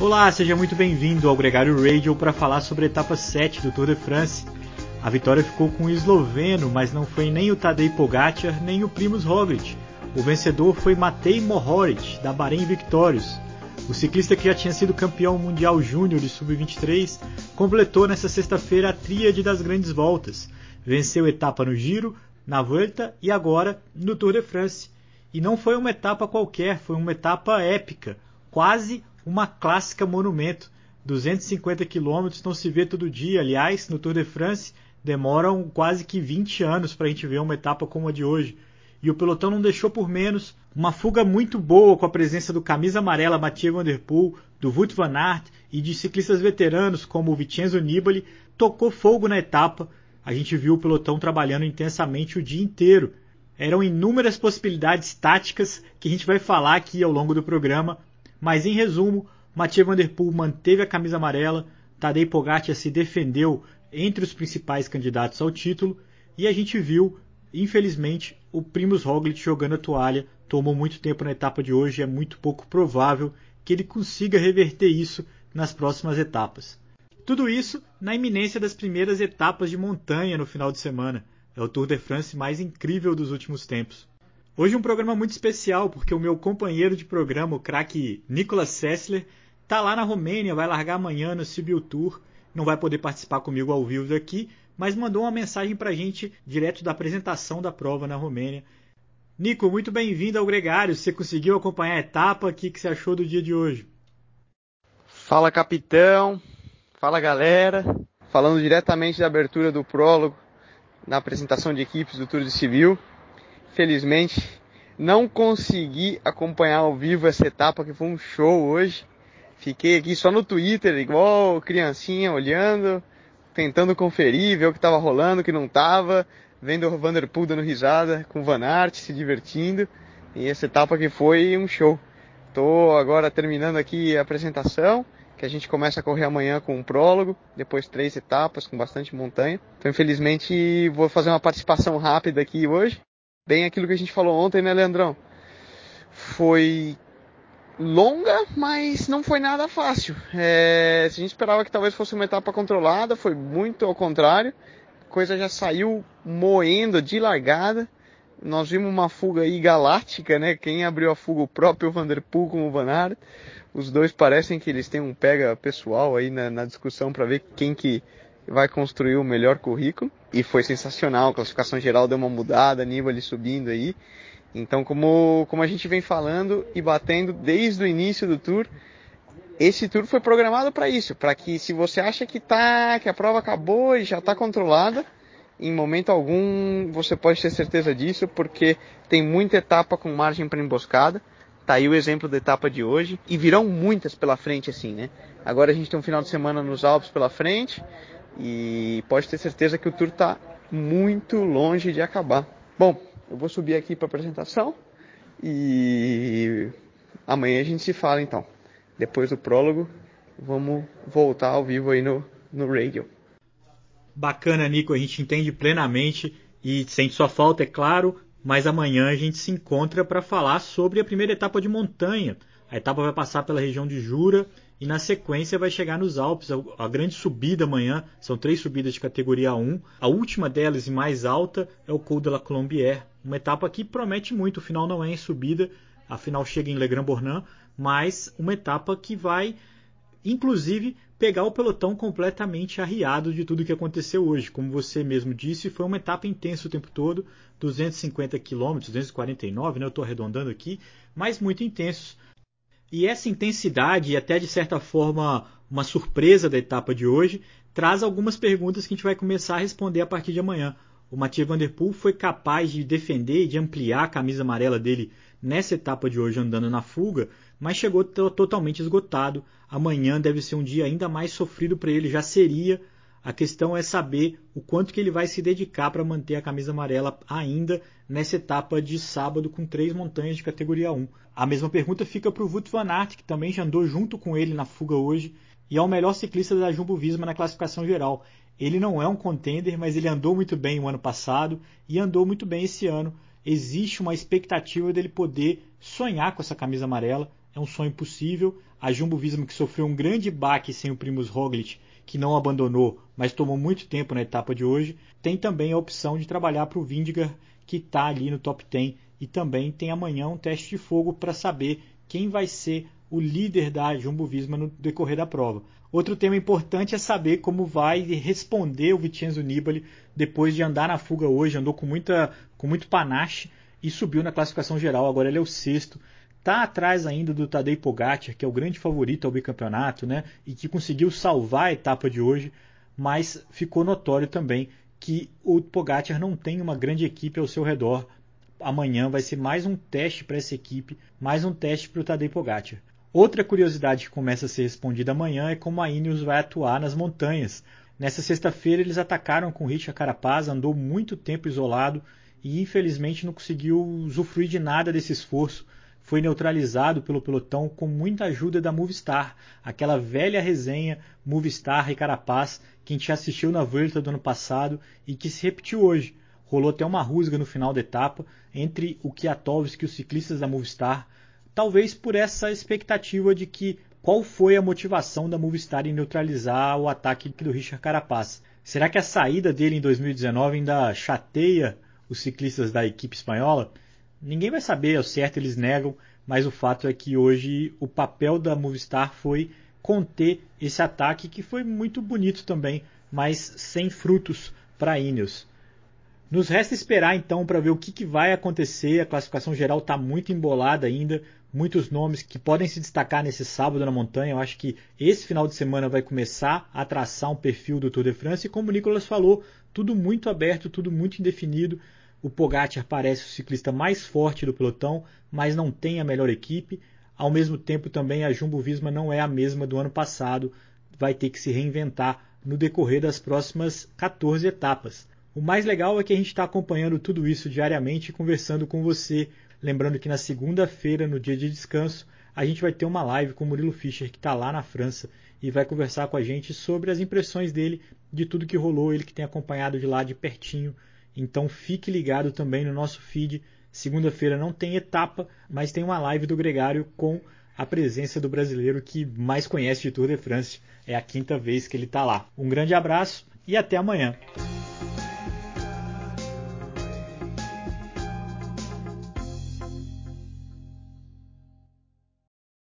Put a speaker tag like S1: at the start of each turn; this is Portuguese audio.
S1: Olá, seja muito bem-vindo ao Gregário Radio para falar sobre a etapa 7 do Tour de France. A vitória ficou com o esloveno, mas não foi nem o Tadej Pogacar nem o Primoz Roglic. O vencedor foi Matej Mohoric, da Bahrein Victorious. O ciclista que já tinha sido campeão mundial júnior de sub-23 completou nesta sexta-feira a tríade das grandes voltas. Venceu etapa no Giro, na Volta e agora no Tour de France. E não foi uma etapa qualquer, foi uma etapa épica, quase uma clássica monumento. 250 quilômetros não se vê todo dia. Aliás, no Tour de France demoram quase que 20 anos para a gente ver uma etapa como a de hoje. E o pelotão não deixou por menos. Uma fuga muito boa com a presença do camisa amarela Mathieu Van Der Poel, do Wout van Aert e de ciclistas veteranos como o Vincenzo Nibali, tocou fogo na etapa. A gente viu o pelotão trabalhando intensamente o dia inteiro. Eram inúmeras possibilidades táticas que a gente vai falar aqui ao longo do programa, mas em resumo, Mathieu Van Poel manteve a camisa amarela, Tadej Pogacar se defendeu entre os principais candidatos ao título e a gente viu, infelizmente, o Primus Roglic jogando a toalha. Tomou muito tempo na etapa de hoje e é muito pouco provável que ele consiga reverter isso nas próximas etapas. Tudo isso na iminência das primeiras etapas de montanha no final de semana. É o Tour de France mais incrível dos últimos tempos. Hoje um programa muito especial, porque o meu companheiro de programa, o craque Nicolas Sessler, tá lá na Romênia, vai largar amanhã no Sibiu Tour, não vai poder participar comigo ao vivo daqui, mas mandou uma mensagem pra gente direto da apresentação da prova na Romênia. Nico, muito bem-vindo ao Gregário. Você conseguiu acompanhar a etapa? O que, que você achou do dia de hoje?
S2: Fala, capitão. Fala, galera. Falando diretamente da abertura do prólogo na apresentação de equipes do Tour de Civil. Felizmente, não consegui acompanhar ao vivo essa etapa que foi um show hoje. Fiquei aqui só no Twitter, igual criancinha, olhando, tentando conferir, ver o que estava rolando, o que não estava, vendo o Vanderpool dando risada com o Van Aert, se divertindo. E essa etapa que foi um show. Estou agora terminando aqui a apresentação, que a gente começa a correr amanhã com um prólogo, depois três etapas com bastante montanha. Então, infelizmente, vou fazer uma participação rápida aqui hoje bem aquilo que a gente falou ontem, né, Leandrão? Foi longa, mas não foi nada fácil. É, se a gente esperava que talvez fosse uma etapa controlada, foi muito ao contrário. A coisa já saiu moendo de largada. Nós vimos uma fuga aí galáctica, né? Quem abriu a fuga, o próprio Vanderpool com o Van Aert. Os dois parecem que eles têm um pega pessoal aí na, na discussão para ver quem que vai construir o melhor currículo. E foi sensacional, a classificação geral deu uma mudada, Nibali subindo aí. Então, como, como a gente vem falando e batendo desde o início do tour, esse tour foi programado para isso, para que se você acha que tá, que a prova acabou e já está controlada, em momento algum você pode ter certeza disso, porque tem muita etapa com margem para emboscada. Tá aí o exemplo da etapa de hoje e virão muitas pela frente assim, né? Agora a gente tem um final de semana nos Alpes pela frente, e pode ter certeza que o tour está muito longe de acabar. Bom, eu vou subir aqui para a apresentação e amanhã a gente se fala então. Depois do prólogo, vamos voltar ao vivo aí no, no radio.
S1: Bacana, Nico, a gente entende plenamente e sente sua falta, é claro, mas amanhã a gente se encontra para falar sobre a primeira etapa de montanha. A etapa vai passar pela região de Jura e na sequência vai chegar nos Alpes. A grande subida amanhã são três subidas de categoria 1. A última delas e mais alta é o Col de la Colombière, uma etapa que promete muito. O final não é em subida, a final chega em Le Grand Bornand, mas uma etapa que vai, inclusive, pegar o pelotão completamente arriado de tudo que aconteceu hoje. Como você mesmo disse, foi uma etapa intensa o tempo todo, 250 km, 249, né? Eu estou arredondando aqui, mas muito intensos. E essa intensidade, e até de certa forma uma surpresa da etapa de hoje, traz algumas perguntas que a gente vai começar a responder a partir de amanhã. O Mathieu Van Der Poel foi capaz de defender e de ampliar a camisa amarela dele nessa etapa de hoje andando na fuga, mas chegou totalmente esgotado. Amanhã deve ser um dia ainda mais sofrido para ele, já seria a questão é saber o quanto que ele vai se dedicar para manter a camisa amarela ainda nessa etapa de sábado com três montanhas de categoria 1. A mesma pergunta fica para o Wout van Aert, que também já andou junto com ele na fuga hoje e é o melhor ciclista da Jumbo Visma na classificação geral. Ele não é um contender, mas ele andou muito bem o ano passado e andou muito bem esse ano. Existe uma expectativa dele poder sonhar com essa camisa amarela. é um sonho possível. A Jumbo Visma que sofreu um grande baque sem o Primus Roglic, que não abandonou, mas tomou muito tempo na etapa de hoje, tem também a opção de trabalhar para o Vindigar, que está ali no top 10 e também tem amanhã um teste de fogo para saber quem vai ser o líder da Jumbo Visma no decorrer da prova. Outro tema importante é saber como vai responder o Vincenzo Nibali depois de andar na fuga hoje, andou com, muita, com muito panache e subiu na classificação geral, agora ele é o sexto. Está atrás ainda do Tadej Pogacar, que é o grande favorito ao bicampeonato, né? E que conseguiu salvar a etapa de hoje, mas ficou notório também que o Pogacar não tem uma grande equipe ao seu redor. Amanhã vai ser mais um teste para essa equipe, mais um teste para o Tadej Pogacar. Outra curiosidade que começa a ser respondida amanhã é como a Ineos vai atuar nas montanhas. Nessa sexta-feira eles atacaram com Richard Carapaz, andou muito tempo isolado e infelizmente não conseguiu usufruir de nada desse esforço. Foi neutralizado pelo pelotão com muita ajuda da Movistar, aquela velha resenha Movistar e Carapaz que a gente assistiu na Volta do ano passado e que se repetiu hoje. Rolou até uma rusga no final da etapa entre o Kwiatkowski e os ciclistas da Movistar, talvez por essa expectativa de que qual foi a motivação da Movistar em neutralizar o ataque do Richard Carapaz. Será que a saída dele em 2019 ainda chateia os ciclistas da equipe espanhola? Ninguém vai saber, ao certo eles negam, mas o fato é que hoje o papel da Movistar foi conter esse ataque que foi muito bonito também, mas sem frutos para Ineos. Nos resta esperar então para ver o que, que, vai acontecer. A classificação geral está muito embolada ainda, muitos nomes que podem se destacar nesse sábado na montanha. Eu acho que esse final de semana vai começar a traçar um perfil do Tour de France e como o Nicolas falou, tudo muito aberto, tudo muito indefinido. O Pogacar parece o ciclista mais forte do pelotão, mas não tem a melhor equipe. Ao mesmo tempo, também a Jumbo Visma não é a mesma do ano passado, vai ter que se reinventar no decorrer das próximas 14 etapas. O mais legal é que a gente está acompanhando tudo isso diariamente e conversando com você. Lembrando que na segunda-feira, no dia de descanso, a gente vai ter uma live com o Murilo Fischer, que está lá na França, e vai conversar com a gente sobre as impressões dele de tudo que rolou, ele que tem acompanhado de lá de pertinho então fique ligado também no nosso feed. Segunda-feira não tem etapa, mas tem uma live do Gregário com a presença do brasileiro que mais conhece de Tour de France. É a quinta vez que ele está lá. Um grande abraço e até amanhã.